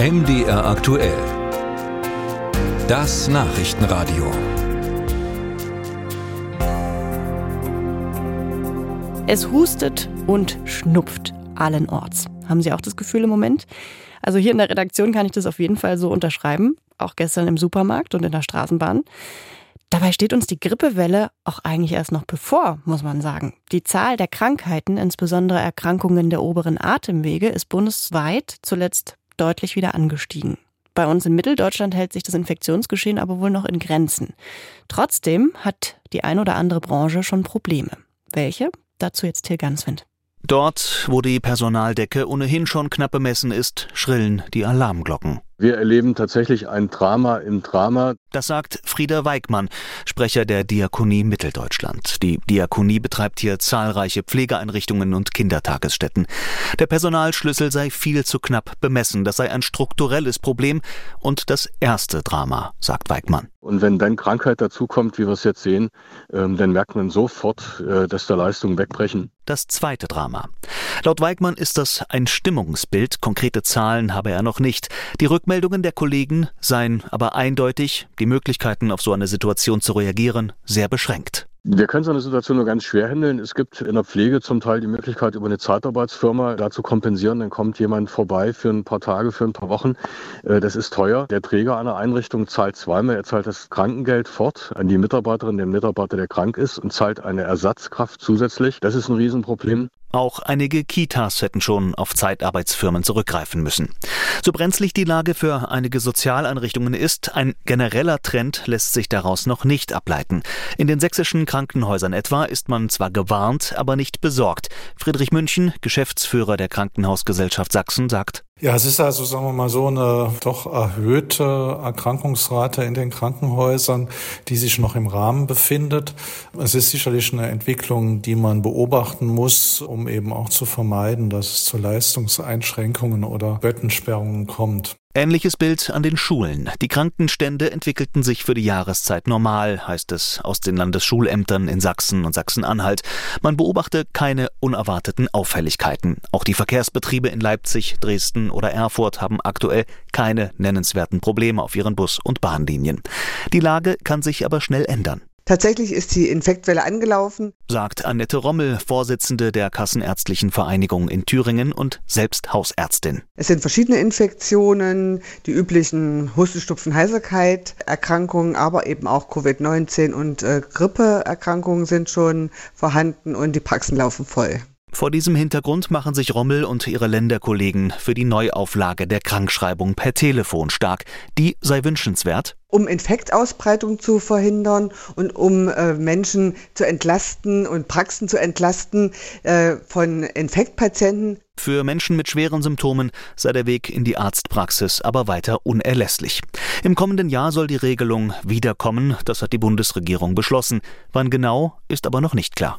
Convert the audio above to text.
MDR aktuell. Das Nachrichtenradio. Es hustet und schnupft allenorts. Haben Sie auch das Gefühl im Moment? Also hier in der Redaktion kann ich das auf jeden Fall so unterschreiben. Auch gestern im Supermarkt und in der Straßenbahn. Dabei steht uns die Grippewelle auch eigentlich erst noch bevor, muss man sagen. Die Zahl der Krankheiten, insbesondere Erkrankungen der oberen Atemwege, ist bundesweit zuletzt deutlich wieder angestiegen. Bei uns in Mitteldeutschland hält sich das Infektionsgeschehen aber wohl noch in Grenzen. Trotzdem hat die ein oder andere Branche schon Probleme. Welche? Dazu jetzt Till Ganswind. Dort, wo die Personaldecke ohnehin schon knapp bemessen ist, schrillen die Alarmglocken. Wir erleben tatsächlich ein Drama im Drama. Das sagt Frieder Weigmann, Sprecher der Diakonie Mitteldeutschland. Die Diakonie betreibt hier zahlreiche Pflegeeinrichtungen und Kindertagesstätten. Der Personalschlüssel sei viel zu knapp bemessen. Das sei ein strukturelles Problem und das erste Drama, sagt Weigmann. Und wenn dann Krankheit dazukommt, wie wir es jetzt sehen, ähm, dann merkt man sofort, äh, dass da Leistungen wegbrechen. Das zweite Drama. Laut Weigmann ist das ein Stimmungsbild. Konkrete Zahlen habe er noch nicht. Die Rückmeldungen der Kollegen seien aber eindeutig, die Möglichkeiten auf so eine Situation zu reagieren sehr beschränkt. Wir können so eine Situation nur ganz schwer handeln. Es gibt in der Pflege zum Teil die Möglichkeit, über eine Zeitarbeitsfirma da zu kompensieren. Dann kommt jemand vorbei für ein paar Tage, für ein paar Wochen. Äh, das ist teuer. Der Träger einer Einrichtung zahlt zweimal. Er zahlt das Krankengeld fort an die Mitarbeiterin, den Mitarbeiter, der krank ist und zahlt eine Ersatzkraft zusätzlich. Das ist ein Riesenproblem. Auch einige Kitas hätten schon auf Zeitarbeitsfirmen zurückgreifen müssen. So brenzlig die Lage für einige Sozialeinrichtungen ist, ein genereller Trend lässt sich daraus noch nicht ableiten. In den sächsischen Krankenhäusern etwa ist man zwar gewarnt, aber nicht besorgt. Friedrich München, Geschäftsführer der Krankenhausgesellschaft Sachsen, sagt, ja, es ist also, sagen wir mal, so eine doch erhöhte Erkrankungsrate in den Krankenhäusern, die sich noch im Rahmen befindet. Es ist sicherlich eine Entwicklung, die man beobachten muss, um eben auch zu vermeiden, dass es zu Leistungseinschränkungen oder Bettensperrungen kommt. Ähnliches Bild an den Schulen. Die Krankenstände entwickelten sich für die Jahreszeit normal, heißt es aus den Landesschulämtern in Sachsen und Sachsen-Anhalt. Man beobachte keine unerwarteten Auffälligkeiten. Auch die Verkehrsbetriebe in Leipzig, Dresden oder Erfurt haben aktuell keine nennenswerten Probleme auf ihren Bus- und Bahnlinien. Die Lage kann sich aber schnell ändern. Tatsächlich ist die Infektwelle angelaufen, sagt Annette Rommel, Vorsitzende der Kassenärztlichen Vereinigung in Thüringen und selbst Hausärztin. Es sind verschiedene Infektionen, die üblichen Hustenstupfen, Heiserkeit, Erkrankungen, aber eben auch Covid-19 und äh, Grippeerkrankungen sind schon vorhanden und die Praxen laufen voll. Vor diesem Hintergrund machen sich Rommel und ihre Länderkollegen für die Neuauflage der Krankschreibung per Telefon stark. Die sei wünschenswert, um Infektausbreitung zu verhindern und um äh, Menschen zu entlasten und Praxen zu entlasten äh, von Infektpatienten. Für Menschen mit schweren Symptomen sei der Weg in die Arztpraxis aber weiter unerlässlich. Im kommenden Jahr soll die Regelung wiederkommen, das hat die Bundesregierung beschlossen. Wann genau, ist aber noch nicht klar.